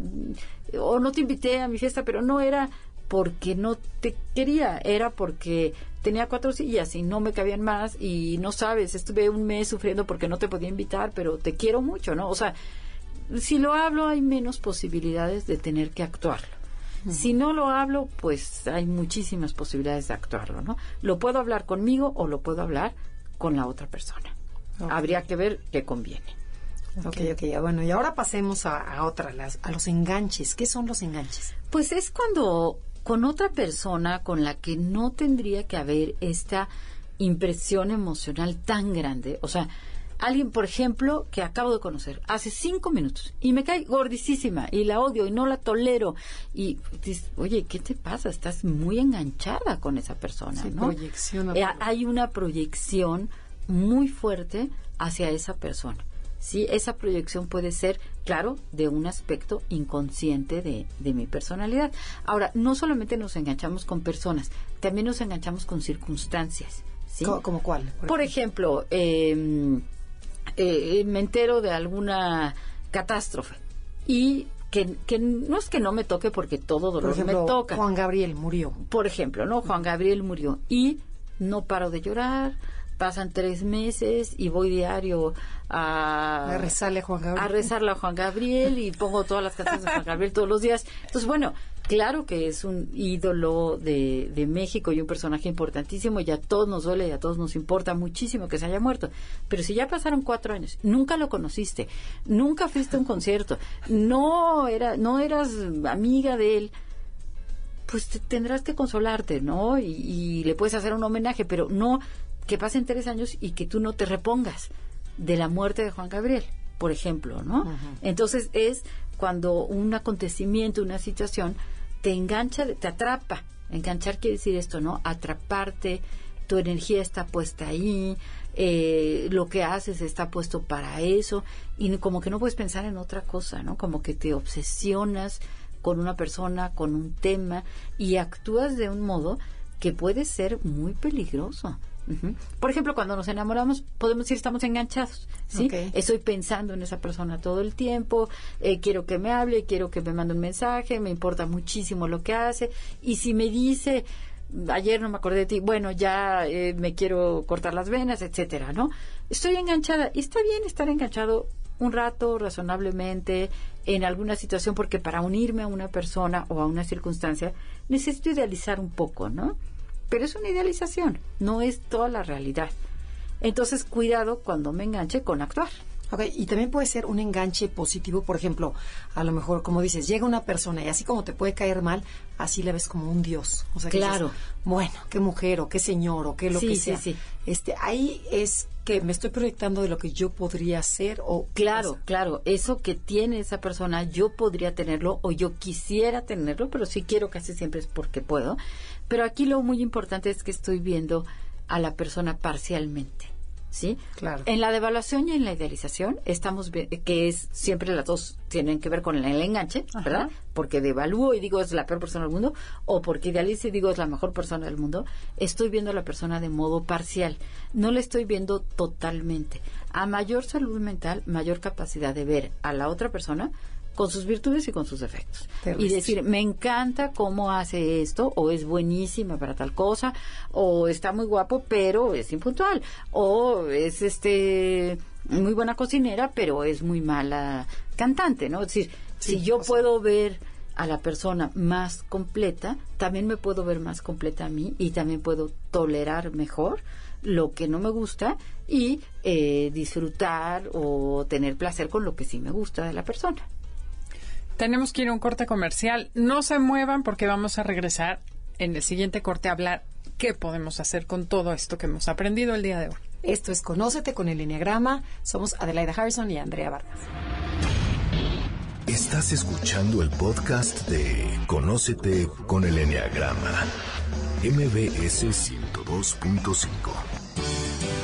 o no te invité a mi fiesta, pero no era porque no te quería, era porque tenía cuatro sillas y no me cabían más y no sabes, estuve un mes sufriendo porque no te podía invitar, pero te quiero mucho, ¿no? O sea, si lo hablo hay menos posibilidades de tener que actuarlo. Si no lo hablo, pues hay muchísimas posibilidades de actuarlo, ¿no? Lo puedo hablar conmigo o lo puedo hablar con la otra persona. Ok. Habría que ver qué conviene. Ok, ok, ya, bueno, y ahora pasemos a, a otra, las- a los enganches. ¿Qué son los enganches? Pues es cuando con otra persona con la que no tendría que haber esta impresión emocional tan grande, o sea, alguien, por ejemplo, que acabo de conocer hace cinco minutos y me cae gordicísima y la odio y no la tolero y dices, oye, ¿qué te pasa? Estás muy enganchada con esa persona, Sí, ¿no? proyección a Eh, hay una proyección muy fuerte hacia esa persona. Sí, esa proyección puede ser, claro, de un aspecto inconsciente de, de mi personalidad. Ahora, no solamente nos enganchamos con personas, también nos enganchamos con circunstancias. ¿Como cuál? Por ejemplo, eh, eh, me entero de alguna catástrofe y que, que no es que no me toque porque todo Por dolor ejemplo, me toca Juan Gabriel murió. por ejemplo, ¿no? Juan Gabriel murió y no paro de llorar, pasan tres meses y voy diario a, A rezarle a Juan Gabriel. a rezarle a Juan Gabriel y pongo todas las canciones de Juan Gabriel todos los días. Entonces, bueno, claro que es un ídolo de, de México y un personaje importantísimo y a todos nos duele y a todos nos importa muchísimo que se haya muerto. Pero si ya pasaron cuatro años, nunca lo conociste, nunca fuiste a un concierto, no, era, no eras amiga de él, pues te- tendrás que consolarte, ¿no? Y, y le puedes hacer un homenaje, pero no que pasen tres años y que tú no te repongas de la muerte de Juan Gabriel, por ejemplo, ¿no? Entonces es cuando un acontecimiento, una situación, te engancha, te atrapa. Enganchar quiere decir esto, ¿no? Atraparte, tu energía está puesta ahí, eh, lo que haces está puesto para eso, y como que no puedes pensar en otra cosa, ¿no? Como que te obsesionas con una persona, con un tema, y actúas de un modo que puede ser muy peligroso. Ujú. Por ejemplo, cuando nos enamoramos, podemos decir estamos enganchados, ¿sí? Estoy pensando en esa persona todo el tiempo, eh, quiero que me hable, quiero que me mande un mensaje, me importa muchísimo lo que hace, y si me dice, ayer no me acordé de ti, bueno, ya eh, me quiero cortar las venas, etcétera, ¿no? Estoy enganchada, y está bien estar enganchado un rato razonablemente en alguna situación, porque para unirme a una persona o a una circunstancia necesito idealizar un poco, ¿no? Pero es una idealización, no es toda la realidad. Entonces, cuidado cuando me enganche con actuar. Ok, y también puede ser un enganche positivo, por ejemplo, a lo mejor, como dices, llega una persona y así como te puede caer mal, así la ves como un dios. O sea, que Claro. dices, bueno, qué mujer o qué señor o qué lo Sí, que sí, sea. sí. Este, ahí es que me estoy proyectando de lo que yo podría ser o Claro, o sea, claro, eso que tiene esa persona, yo podría tenerlo o yo quisiera tenerlo, pero sí quiero casi siempre es porque puedo. Pero aquí lo muy importante es que estoy viendo a la persona parcialmente. ¿Sí? Claro. En la devaluación y en la idealización estamos que es siempre las dos tienen que ver con el enganche, ¿verdad? Porque devalúo y digo es la peor persona del mundo o porque idealizo y digo es la mejor persona del mundo. Estoy viendo a la persona de modo parcial, no la estoy viendo totalmente. A mayor salud mental, mayor capacidad de ver a la otra persona con sus virtudes y con sus defectos. Terrible. Y decir, me encanta cómo hace esto, o es buenísima para tal cosa, o está muy guapo, pero es impuntual, o es este muy buena cocinera, pero es muy mala cantante, ¿no? Es decir, Sí, si yo sea- puedo ver a la persona más completa, también me puedo ver más completa a mí y también puedo tolerar mejor lo que no me gusta y eh, disfrutar o tener placer con lo que sí me gusta de la persona. Tenemos que ir a un corte comercial. No se muevan porque vamos a regresar en el siguiente corte a hablar qué podemos hacer con todo esto que hemos aprendido el día de hoy. Esto es Conócete con el Enneagrama. Somos Adelaida Harrison y Andrea Vargas. Estás escuchando el podcast de Conócete con el Enneagrama. MBS 102.5.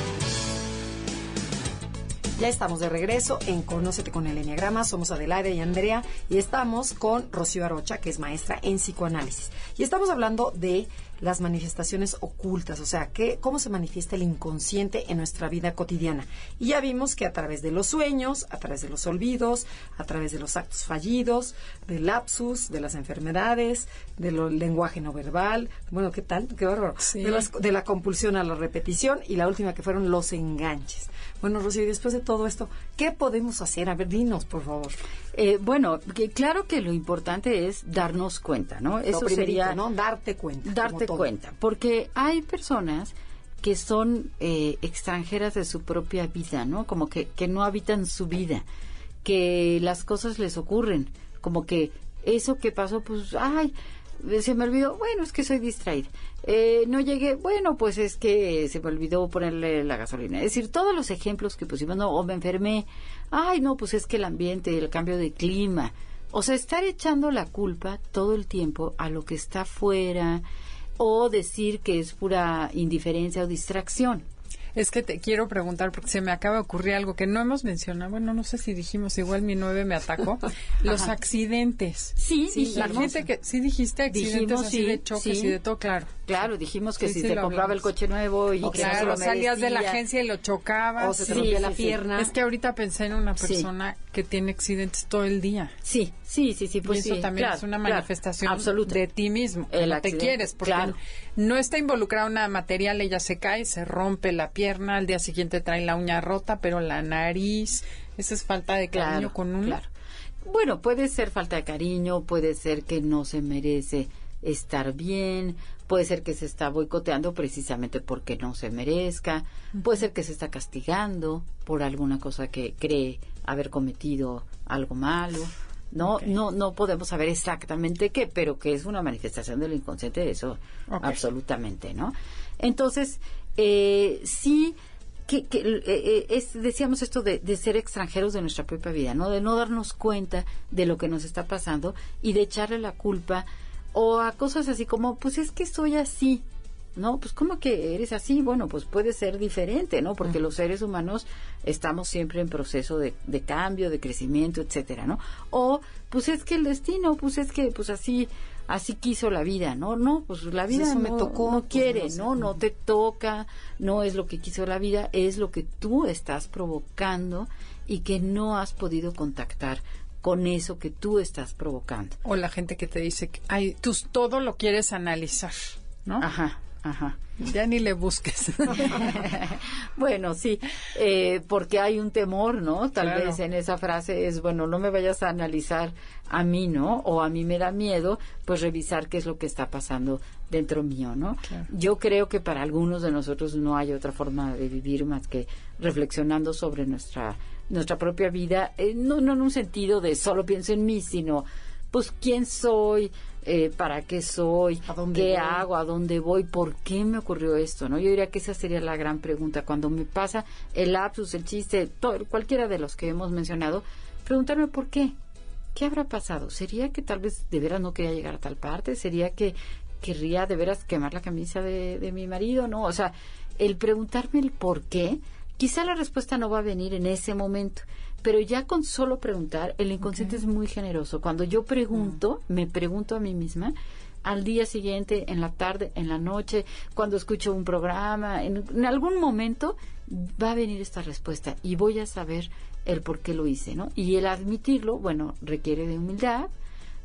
Ya estamos de regreso en Conócete con el Enneagrama. Somos Adelaida y Andrea y estamos con Rocío Arocha, que es maestra en psicoanálisis. Y estamos hablando de las manifestaciones ocultas, o sea, que, cómo se manifiesta el inconsciente en nuestra vida cotidiana. Y ya vimos que a través de los sueños, a través de los olvidos, a través de los actos fallidos, del lapsus, de las enfermedades, del lenguaje no verbal, bueno, ¿qué tal? Qué bárbaro. Sí. De, las- de la compulsión a la repetición y la última que fueron los enganches. Bueno, Rocío, y después de todo esto, ¿qué podemos hacer? A ver, dinos, por favor. Eh, bueno, que claro que lo importante es darnos cuenta, ¿no? Eso sería ¿no? Darte cuenta. darte cuenta, porque hay personas que son eh, extranjeras de su propia vida, ¿no? Como que, que no habitan su vida, que las cosas les ocurren, como que eso que pasó, pues, ay, se me olvidó, bueno, es que soy distraída. Eh, no llegué, bueno, pues es que se me olvidó ponerle la gasolina. Es decir, todos los ejemplos que pusimos, no, o me enfermé, ay, no, pues es que el ambiente, el cambio de clima. O sea, estar echando la culpa todo el tiempo a lo que está fuera o decir que es pura indiferencia o distracción. Es que te quiero preguntar porque se me acaba de ocurrir algo que no hemos mencionado. Bueno, no sé si dijimos, igual mi nueve me atacó. *laughs* Los accidentes. Sí, La dijimos. gente que sí dijiste accidentes Dijimos, así sí, de choques sí. y de todo, claro. Claro, dijimos que Sí, si sí, lo compraba hablamos. el coche nuevo y O que no se Claro, lo salías de la agencia y lo chocabas. O se te Sí, rompía sí, la sí. pierna. Es que ahorita pensé en una Sí. persona que tiene accidentes todo el día. Sí, sí, sí, sí, pues y eso sí, también claro, es una claro, manifestación absoluta. de ti mismo. El no te quieres, porque claro. No está involucrado nada material, ella se cae, se rompe la pierna, al día siguiente trae la uña rota, pero la nariz, esa es falta de cariño con uno. Claro. Bueno, puede ser falta de cariño, puede ser que no se merece estar bien, puede ser que se está boicoteando precisamente porque no se merezca, puede ser que se está castigando por alguna cosa que cree haber cometido algo malo. No, no, no podemos saber exactamente qué, pero que es una manifestación del inconsciente, eso absolutamente, ¿no? Entonces, eh, sí, que, eh, eh, es, decíamos esto de, de, ser extranjeros de nuestra propia vida, ¿no? De no darnos cuenta de lo que nos está pasando y de echarle la culpa o a cosas así como, pues es que soy así, ¿no? Pues ¿cómo que eres así? Bueno, pues puede ser diferente, ¿no? Porque los seres humanos estamos siempre en proceso de, de, cambio, de crecimiento, etcétera, ¿no? O pues es que el destino, pues es que pues así así quiso la vida, ¿no? No, pues la pues vida no, me tocó, no pues quiere, no, no, te toca, no es lo que quiso la vida, es lo que tú estás provocando y que no has podido contactar con eso que tú estás provocando. O la gente que te dice, ay, tú todo lo quieres analizar, ¿no? Ajá. Ajá. Ya ni le busques. *laughs* bueno, sí, eh, porque hay un temor, ¿no? Tal vez en esa frase es, bueno, no me vayas a analizar a mí, ¿no? O a mí me da miedo, pues revisar qué es lo que está pasando dentro mío, ¿no? Yo creo que para algunos de nosotros no hay otra forma de vivir más que reflexionando sobre nuestra nuestra propia vida, eh, no, no en un sentido de solo pienso en mí, sino pues quién soy, eh, para qué soy, qué hago, a dónde voy, por qué me ocurrió esto, ¿no? Yo diría que esa sería la gran pregunta. Cuando me pasa el lapsus, el chiste, todo, cualquiera de los que hemos mencionado, preguntarme por qué. ¿Qué habrá pasado? ¿Sería que tal vez de veras no quería llegar a tal parte? ¿Sería que querría de veras quemar la camisa de, de mi marido? No, o sea, el preguntarme el por qué, quizá la respuesta no va a venir en ese momento, pero ya con solo preguntar, el inconsciente es muy generoso. Cuando yo pregunto, mm. me pregunto a mí misma, al día siguiente, en la tarde, en la noche, cuando escucho un programa, en, algún momento va a venir esta respuesta y voy a saber el por qué lo hice, ¿no? Y el admitirlo, bueno, requiere de humildad,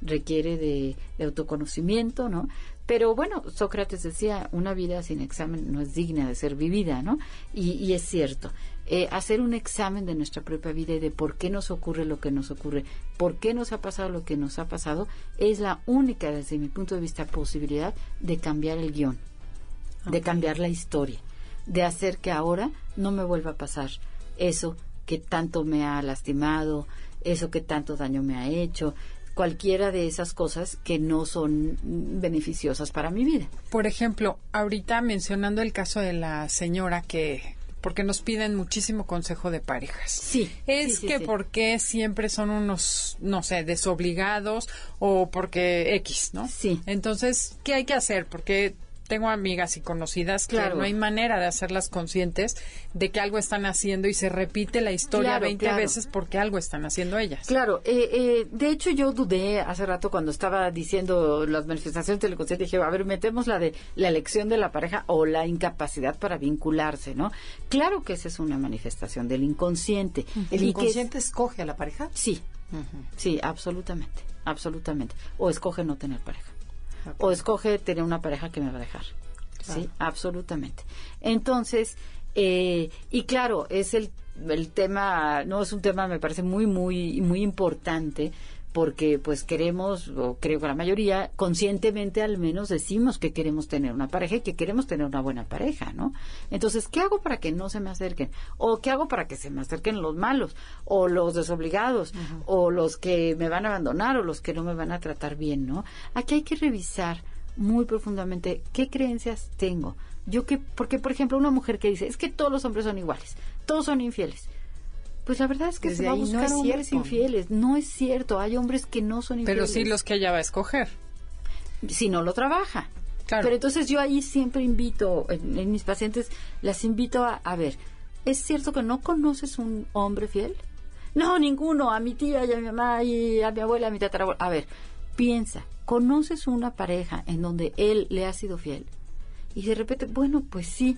requiere de, autoconocimiento, ¿no? Pero bueno, Sócrates decía, una vida sin examen no es digna de ser vivida, ¿no? y es cierto. Eh, hacer un examen de nuestra propia vida y de por qué nos ocurre lo que nos ocurre, por qué nos ha pasado lo que nos ha pasado, es la única, desde mi punto de vista, posibilidad de cambiar el guion, de cambiar la historia, de hacer que ahora no me vuelva a pasar eso que tanto me ha lastimado, eso que tanto daño me ha hecho, cualquiera de esas cosas que no son beneficiosas para mi vida. Por ejemplo, ahorita mencionando el caso de la señora que porque nos piden muchísimo consejo de parejas. Sí. Es que porque siempre son unos, no sé, desobligados o porque X, ¿no? Sí. Entonces, ¿qué hay que hacer? Porque tengo amigas y conocidas que no hay manera de hacerlas conscientes de que algo están haciendo y se repite la historia 20 veces porque algo están haciendo ellas. Claro, eh, eh, de hecho yo dudé hace rato cuando estaba diciendo las manifestaciones del inconsciente, dije, a ver, metemos la de la elección de la pareja o la incapacidad para vincularse, ¿no? Claro que esa es una manifestación del inconsciente. ¿El inconsciente escoge a la pareja? Sí, sí, absolutamente, absolutamente. O escoge no tener pareja o escoge tener una pareja que me va a dejar. Sí, absolutamente. Entonces, eh, y claro, es el, el tema, no es un tema, me parece muy, muy, muy importante porque pues queremos, o creo que la mayoría, conscientemente al menos decimos que queremos tener una pareja y que queremos tener una buena pareja, ¿no? Entonces, ¿qué hago para que no se me acerquen? ¿O qué hago para que se me acerquen los malos? ¿O los desobligados? ¿O los que me van a abandonar? ¿O los que no me van a tratar bien, ¿no? Aquí hay que revisar muy profundamente qué creencias tengo. Yo que, porque por ejemplo, una mujer que dice, es que todos los hombres son iguales, todos son infieles pues la verdad es que se va a buscar no hombres infieles. No es cierto. Hay hombres que no son infieles. Pero sí los que ella va a escoger. Si no lo trabaja. Pero entonces yo ahí siempre invito, en, mis pacientes, las invito a, a ver, ¿es cierto que no conoces un hombre fiel? No, ninguno. A mi tía y a mi mamá y a mi abuela, a mi tatarabuela. A ver, piensa, ¿conoces una pareja en donde él le ha sido fiel? Y de repente, bueno, pues sí.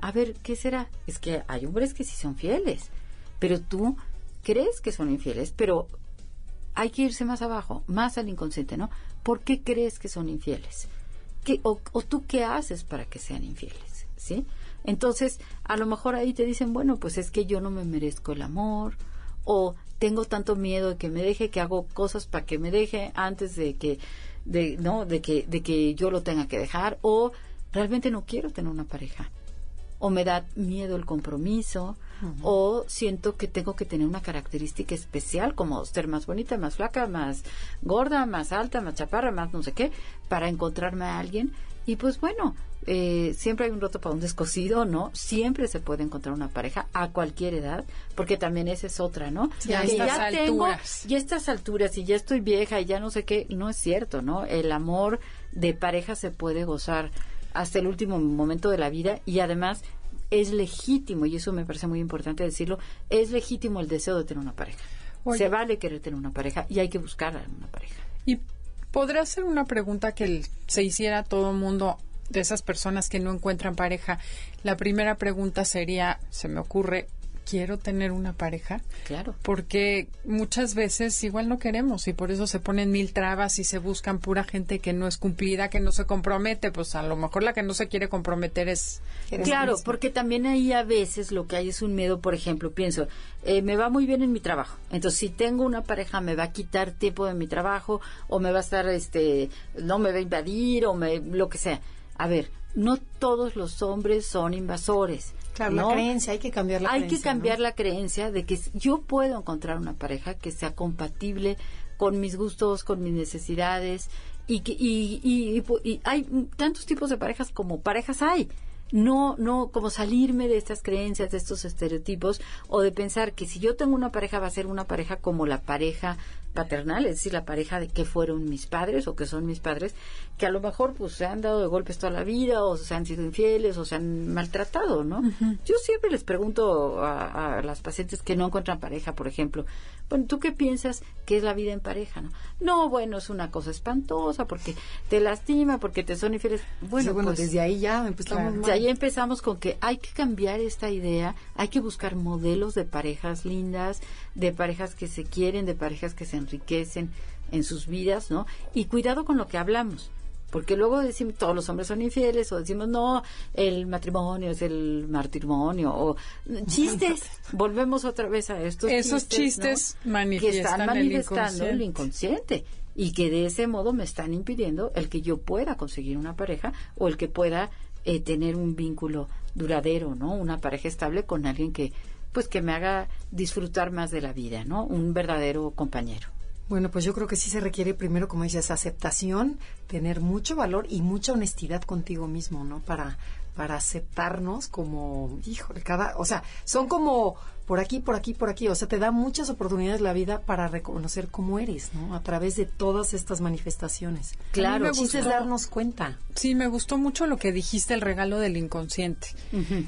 A ver, ¿qué será? Es que hay hombres que sí son fieles pero tú crees que son infieles, pero hay que irse más abajo, más al inconsciente, ¿no? ¿Por qué crees que son infieles? ¿qué, o, o tú qué haces para que sean infieles? ¿Sí? Entonces, a lo mejor ahí te dicen, bueno, pues es que yo no me merezco el amor, o tengo tanto miedo de que me deje que hago cosas para que me deje antes de que de no de que de que yo lo tenga que dejar o realmente no quiero tener una pareja o me da miedo el compromiso o siento que tengo que tener una característica especial como ser más bonita, más flaca, más gorda, más alta, más chaparra, más no sé qué para encontrarme a alguien y pues bueno, eh, siempre hay un roto para un descosido, ¿no? Siempre se puede encontrar una pareja a cualquier edad, porque también esa es otra, ¿no? Ya estas ya tengo, alturas. y a estas alturas, y ya estoy vieja y ya no sé qué, no es cierto, ¿no? El amor de pareja se puede gozar hasta el último momento de la vida y además es legítimo, y eso me parece muy importante decirlo, es legítimo el deseo de tener una pareja. Oye. Se vale querer tener una pareja y hay que buscar a una pareja. Y podría ser una pregunta que el- se hiciera a todo mundo de esas personas que no encuentran pareja. La primera pregunta sería, se me ocurre, ¿quiero tener una pareja? Claro. Porque muchas veces igual no queremos y por eso se ponen mil trabas y se buscan pura gente que no es cumplida, que no se compromete. Pues a lo mejor la que no se quiere comprometer es... Claro, misma. porque también ahí a veces lo que hay es un miedo, por ejemplo, pienso, eh, me va muy bien en mi trabajo, entonces si tengo una pareja me va a quitar tiempo de mi trabajo o me va a estar, este, no me va a invadir o me, lo que sea. A ver, no todos los hombres son invasores. Claro, ¿no? la creencia, hay que cambiar la Hay creencia. que cambiar ¿no? la creencia de que yo puedo encontrar una pareja que sea compatible con mis gustos, con mis necesidades y que y, y- y y hay tantos tipos de parejas como parejas hay. No, no, como salirme de estas creencias, de estos estereotipos, o de pensar que si yo tengo una pareja va a ser una pareja como la pareja paternal, es decir, la pareja de que fueron mis padres o que son mis padres, que a lo mejor pues se han dado de golpes toda la vida, o se han sido infieles, o se han maltratado, ¿no? Yo siempre les pregunto a, a las pacientes que no encuentran pareja, por ejemplo, bueno, ¿tú qué piensas que es la vida en pareja, no? No, bueno, es una cosa espantosa porque te lastima, porque te son infieles. Bueno, Sí, bueno, pues, desde ahí ya empezamos Claro. mal. de ahí empezamos con que hay que cambiar esta idea, hay que buscar modelos de parejas lindas, de parejas que se quieren, de parejas que se enriquecen en sus vidas, ¿no? Y cuidado con lo que hablamos, porque luego decimos todos los hombres son infieles o decimos no, el matrimonio es el martimonio o chistes, *laughs* volvemos otra vez a estos Esos chistes ¿no? que están el manifestando el inconsciente. inconsciente y que de ese modo me están impidiendo el que yo pueda conseguir una pareja o el que pueda eh, tener un vínculo duradero, ¿no? Una pareja estable con alguien que pues que me haga disfrutar más de la vida, ¿no? Un verdadero compañero. Bueno, pues yo creo que sí se requiere primero, como dices, aceptación, tener mucho valor y mucha honestidad contigo mismo, ¿no? Para para aceptarnos como, híjole, cada, o sea, son como por aquí, por aquí, por aquí, o sea, te da muchas oportunidades la vida para reconocer cómo eres, ¿no? A través de todas estas manifestaciones. Claro. El chiste es gustó. darnos cuenta. Sí, me gustó mucho lo que dijiste, el regalo del inconsciente.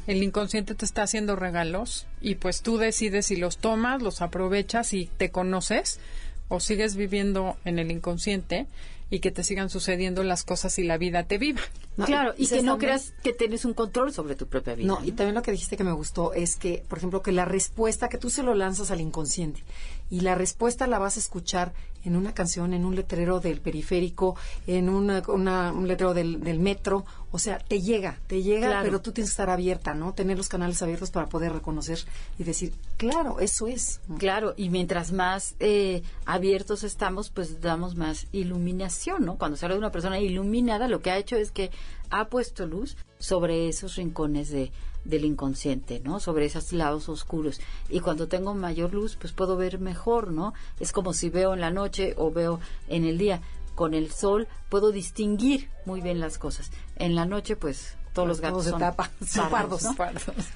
El inconsciente te está haciendo regalos y pues tú decides si los tomas, los aprovechas y te conoces o sigues viviendo en el inconsciente y que te sigan sucediendo las cosas y la vida te viva. No, claro, y, y que no también- creas que tienes un control sobre tu propia vida. No, y también lo que dijiste que me gustó es que, por ejemplo, que la respuesta que tú se lo lanzas al inconsciente y la respuesta la vas a escuchar en una canción, en un letrero del periférico, en una, una- un letrero del, del metro, o sea, te llega, te llega, Claro. pero tú tienes que estar abierta, ¿no? Tener los canales abiertos para poder reconocer y decir, claro, eso es. Claro, y mientras más eh, abiertos estamos, pues damos más iluminación, ¿no? Cuando se habla de una persona iluminada, lo que ha hecho es que ha puesto luz sobre esos rincones de, del inconsciente, ¿no? Sobre esos lados oscuros. Y cuando tengo mayor luz, pues puedo ver mejor, ¿no? Es como si veo en la noche o veo en el día. Con el sol puedo distinguir muy bien las cosas. En la noche, pues todos los gatos se son tapa, pardos. ¿no?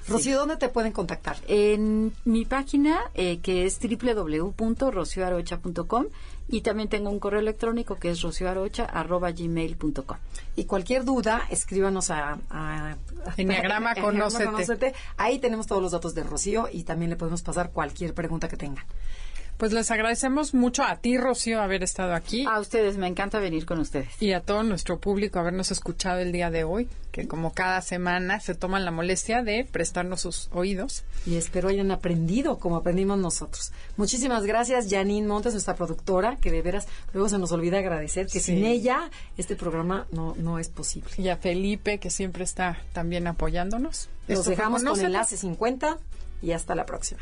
Rocío, ¿dónde te pueden contactar? en mi página eh, que es www.rocioarocha.com y también tengo un correo electrónico que es rocioarocha.gmail.com. Y cualquier duda, escríbanos a, a, *laughs* Enneagrama *laughs* Conócete. Ahí tenemos todos los datos de Rocío y también le podemos pasar cualquier pregunta que tengan. Pues les agradecemos mucho a ti, Rocío, haber estado aquí. A ustedes, me encanta venir con ustedes. Y a todo nuestro público habernos escuchado el día de hoy, que como cada semana se toman la molestia de prestarnos sus oídos. Y espero hayan aprendido como aprendimos nosotros. Muchísimas gracias, Janine Montes, nuestra productora, que de veras luego se nos olvida agradecer que sin ella este programa no, no es posible. Y a Felipe, que siempre está también apoyándonos. Los dejamos con enlace 50 y hasta la próxima.